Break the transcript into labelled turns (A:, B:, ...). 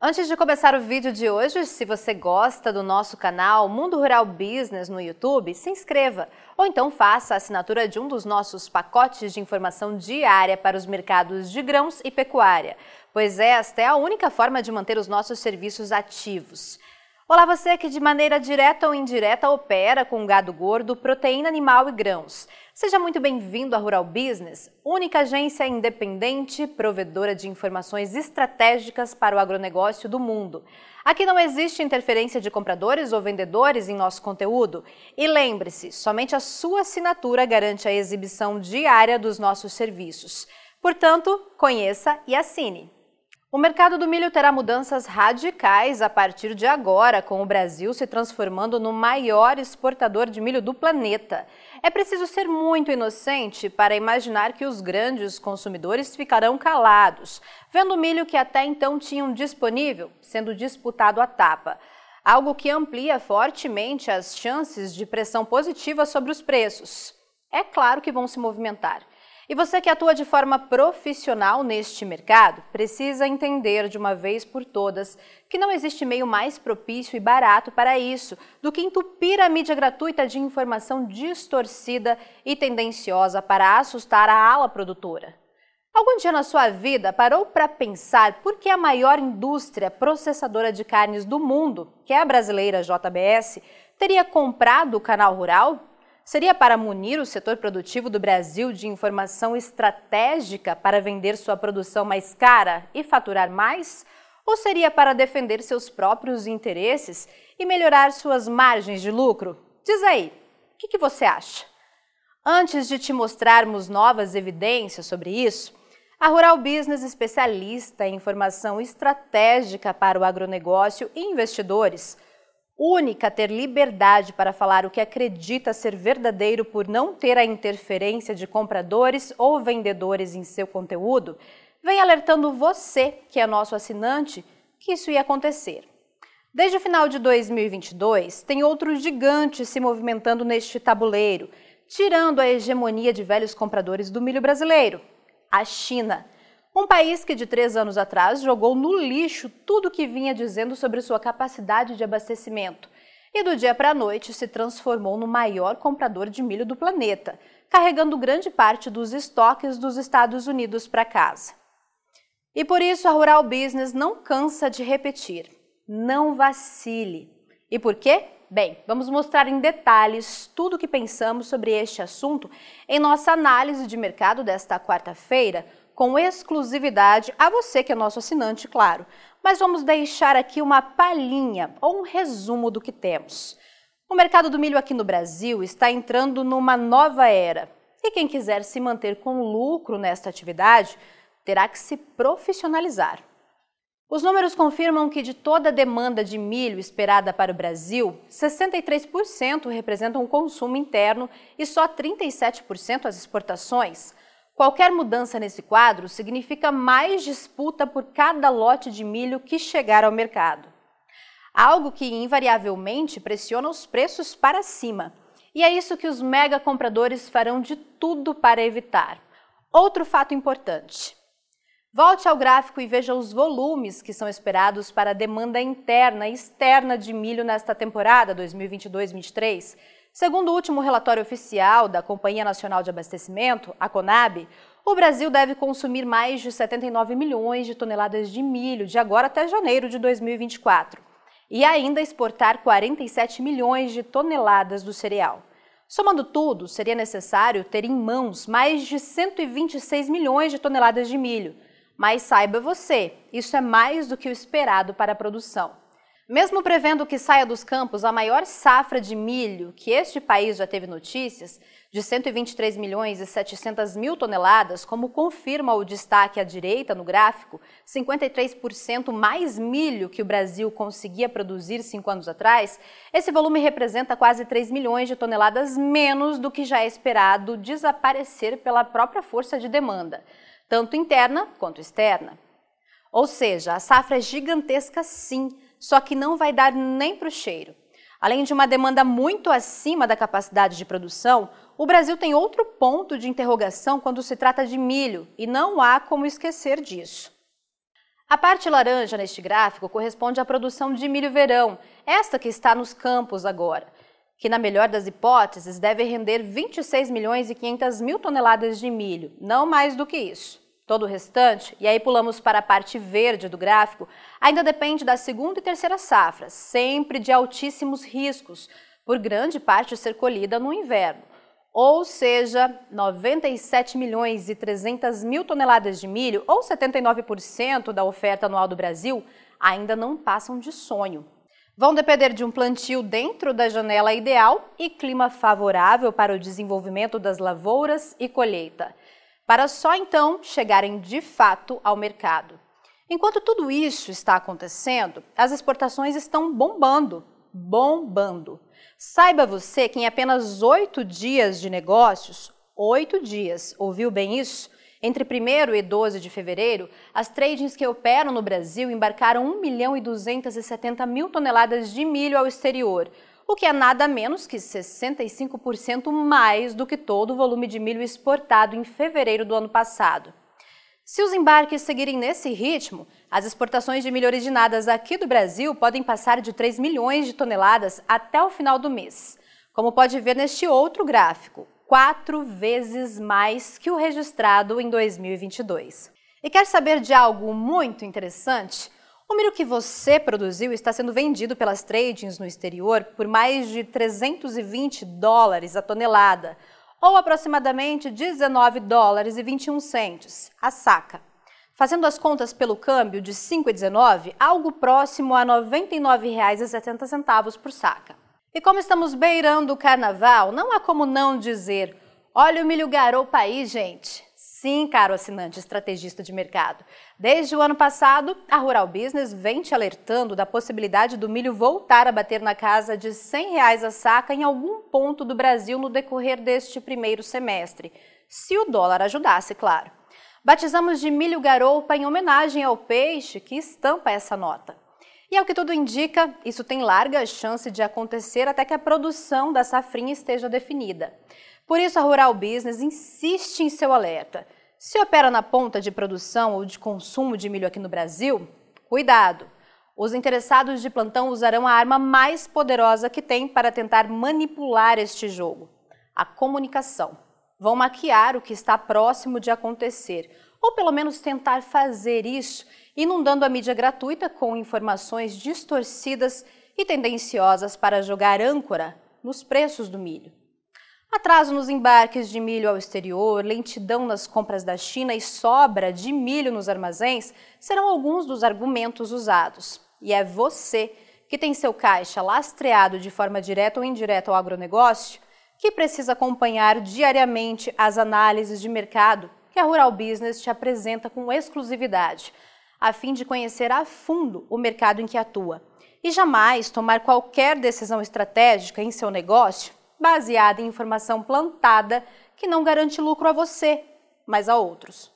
A: Antes de começar o vídeo de hoje, se você gosta do nosso canal Mundo Rural Business no YouTube, se inscreva ou então faça a assinatura de um dos nossos pacotes de informação diária para os mercados de grãos e pecuária, pois esta é a única forma de manter os nossos serviços ativos. Olá você que de maneira direta ou indireta opera com gado gordo, proteína animal e grãos. Seja muito bem-vindo à Rural Business, única agência independente provedora de informações estratégicas para o agronegócio do mundo. Aqui não existe interferência de compradores ou vendedores em nosso conteúdo. E lembre-se, somente a sua assinatura garante a exibição diária dos nossos serviços. Portanto, conheça e assine. O mercado do milho terá mudanças radicais a partir de agora, com o Brasil se transformando no maior exportador de milho do planeta. É preciso ser muito inocente para imaginar que os grandes consumidores ficarão calados, vendo o milho que até então tinham disponível sendo disputado à tapa. Algo que amplia fortemente as chances de pressão positiva sobre os preços. É claro que vão se movimentar. E você que atua de forma profissional neste mercado, precisa entender de uma vez por todas que não existe meio mais propício e barato para isso do que entupir a mídia gratuita de informação distorcida e tendenciosa para assustar a ala produtora. Algum dia na sua vida parou para pensar por que a maior indústria processadora de carnes do mundo, que é a brasileira JBS, teria comprado o canal rural Seria para munir o setor produtivo do Brasil de informação estratégica para vender sua produção mais cara e faturar mais? Ou seria para defender seus próprios interesses e melhorar suas margens de lucro? Diz aí, o que, que você acha? Antes de te mostrarmos novas evidências sobre isso, a Rural Business, especialista em informação estratégica para o agronegócio e investidores, única a ter liberdade para falar o que acredita ser verdadeiro por não ter a interferência de compradores ou vendedores em seu conteúdo, vem alertando você, que é nosso assinante, que isso ia acontecer. Desde o final de 2022, tem outro gigante se movimentando neste tabuleiro, tirando a hegemonia de velhos compradores do milho brasileiro, a China. Um país que de três anos atrás jogou no lixo tudo o que vinha dizendo sobre sua capacidade de abastecimento e do dia para a noite se transformou no maior comprador de milho do planeta, carregando grande parte dos estoques dos Estados Unidos para casa. E por isso a Rural Business não cansa de repetir: não vacile. E por quê? Bem, vamos mostrar em detalhes tudo o que pensamos sobre este assunto em nossa análise de mercado desta quarta-feira com exclusividade a você que é nosso assinante, claro. Mas vamos deixar aqui uma palhinha ou um resumo do que temos. O mercado do milho aqui no Brasil está entrando numa nova era. E quem quiser se manter com lucro nesta atividade terá que se profissionalizar. Os números confirmam que de toda a demanda de milho esperada para o Brasil, 63% representam o consumo interno e só 37% as exportações. Qualquer mudança nesse quadro significa mais disputa por cada lote de milho que chegar ao mercado. Algo que invariavelmente pressiona os preços para cima. E é isso que os mega compradores farão de tudo para evitar. Outro fato importante. Volte ao gráfico e veja os volumes que são esperados para a demanda interna e externa de milho nesta temporada 2022-23 Segundo o último relatório oficial da Companhia Nacional de Abastecimento, a CONAB, o Brasil deve consumir mais de 79 milhões de toneladas de milho de agora até janeiro de 2024 e ainda exportar 47 milhões de toneladas do cereal. Somando tudo, seria necessário ter em mãos mais de 126 milhões de toneladas de milho. Mas saiba você, isso é mais do que o esperado para a produção. Mesmo prevendo que saia dos campos a maior safra de milho que este país já teve notícias, de 123 milhões e 700 mil toneladas, como confirma o destaque à direita no gráfico, 53% mais milho que o Brasil conseguia produzir cinco anos atrás, esse volume representa quase 3 milhões de toneladas menos do que já é esperado desaparecer pela própria força de demanda, tanto interna quanto externa. Ou seja, a safra é gigantesca sim, só que não vai dar nem para o cheiro. Além de uma demanda muito acima da capacidade de produção, o Brasil tem outro ponto de interrogação quando se trata de milho, e não há como esquecer disso. A parte laranja neste gráfico corresponde à produção de milho verão, esta que está nos campos agora, que na melhor das hipóteses deve render 26 milhões e 500 mil toneladas de milho, não mais do que isso. Todo o restante, e aí pulamos para a parte verde do gráfico, ainda depende da segunda e terceira safras, sempre de altíssimos riscos, por grande parte ser colhida no inverno. Ou seja, 97 milhões e 300 mil toneladas de milho, ou 79% da oferta anual do Brasil, ainda não passam de sonho. Vão depender de um plantio dentro da janela ideal e clima favorável para o desenvolvimento das lavouras e colheita, para só então chegarem de fato ao mercado. Enquanto tudo isso está acontecendo, as exportações estão bombando bombando. Saiba você que em apenas oito dias de negócios, oito dias, ouviu bem isso? Entre 1 e 12 de fevereiro, as tradings que operam no Brasil embarcaram 1 milhão e 270 mil toneladas de milho ao exterior, o que é nada menos que 65% mais do que todo o volume de milho exportado em fevereiro do ano passado. Se os embarques seguirem nesse ritmo, as exportações de milho originadas aqui do Brasil podem passar de 3 milhões de toneladas até o final do mês. Como pode ver neste outro gráfico, quatro vezes mais que o registrado em 2022. E quer saber de algo muito interessante? O milho que você produziu está sendo vendido pelas tradings no exterior por mais de 320 dólares a tonelada, ou aproximadamente 19 dólares e 21 centes a saca. Fazendo as contas pelo câmbio de 5,19, algo próximo a R$ 99,70 por saca. E como estamos beirando o carnaval, não há como não dizer: olha o milho garopa aí, gente. Sim, caro assinante estrategista de mercado. Desde o ano passado, a Rural Business vem te alertando da possibilidade do milho voltar a bater na casa de 100 reais a saca em algum ponto do Brasil no decorrer deste primeiro semestre, se o dólar ajudasse, claro. Batizamos de milho garoupa em homenagem ao peixe que estampa essa nota. E ao que tudo indica, isso tem larga chance de acontecer até que a produção da safrinha esteja definida. Por isso, a Rural Business insiste em seu alerta. Se opera na ponta de produção ou de consumo de milho aqui no Brasil, cuidado! Os interessados de plantão usarão a arma mais poderosa que tem para tentar manipular este jogo: a comunicação. Vão maquiar o que está próximo de acontecer, ou pelo menos tentar fazer isso, inundando a mídia gratuita com informações distorcidas e tendenciosas para jogar âncora nos preços do milho. Atraso nos embarques de milho ao exterior, lentidão nas compras da China e sobra de milho nos armazéns serão alguns dos argumentos usados. E é você que tem seu caixa lastreado de forma direta ou indireta ao agronegócio que precisa acompanhar diariamente as análises de mercado que a Rural Business te apresenta com exclusividade, a fim de conhecer a fundo o mercado em que atua e jamais tomar qualquer decisão estratégica em seu negócio baseada em informação plantada que não garante lucro a você, mas a outros.